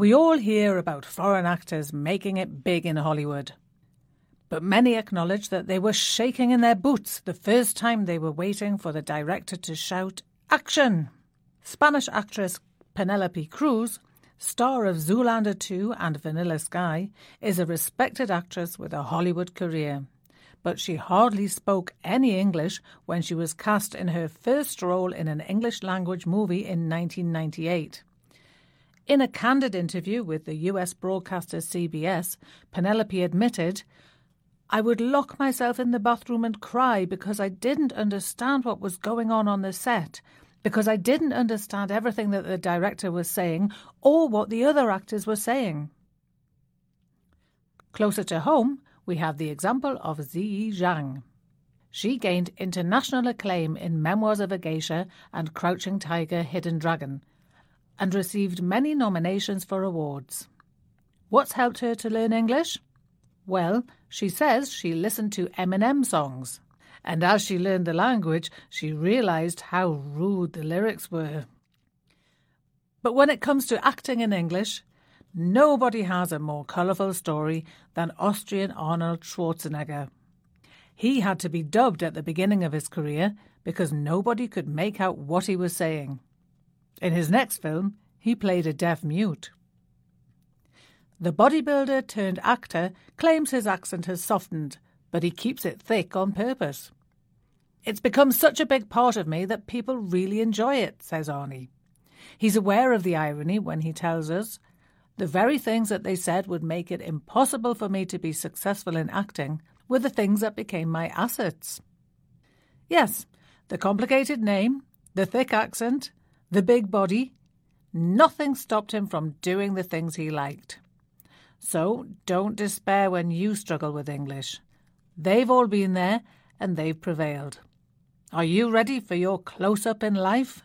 We all hear about foreign actors making it big in Hollywood. But many acknowledge that they were shaking in their boots the first time they were waiting for the director to shout, Action! Spanish actress Penelope Cruz, star of Zoolander 2 and Vanilla Sky, is a respected actress with a Hollywood career. But she hardly spoke any English when she was cast in her first role in an English language movie in 1998. In a candid interview with the US broadcaster CBS, Penelope admitted, I would lock myself in the bathroom and cry because I didn't understand what was going on on the set, because I didn't understand everything that the director was saying or what the other actors were saying. Closer to home, we have the example of Ziyi Zhang. She gained international acclaim in Memoirs of a Geisha and Crouching Tiger, Hidden Dragon, and received many nominations for awards. What's helped her to learn English? Well, she says she listened to Eminem songs. And as she learned the language, she realized how rude the lyrics were. But when it comes to acting in English, nobody has a more colourful story than Austrian Arnold Schwarzenegger. He had to be dubbed at the beginning of his career because nobody could make out what he was saying. In his next film, he played a deaf mute. The bodybuilder turned actor claims his accent has softened, but he keeps it thick on purpose. It's become such a big part of me that people really enjoy it, says Arnie. He's aware of the irony when he tells us the very things that they said would make it impossible for me to be successful in acting were the things that became my assets. Yes, the complicated name, the thick accent, the big body, nothing stopped him from doing the things he liked. So don't despair when you struggle with English. They've all been there and they've prevailed. Are you ready for your close up in life?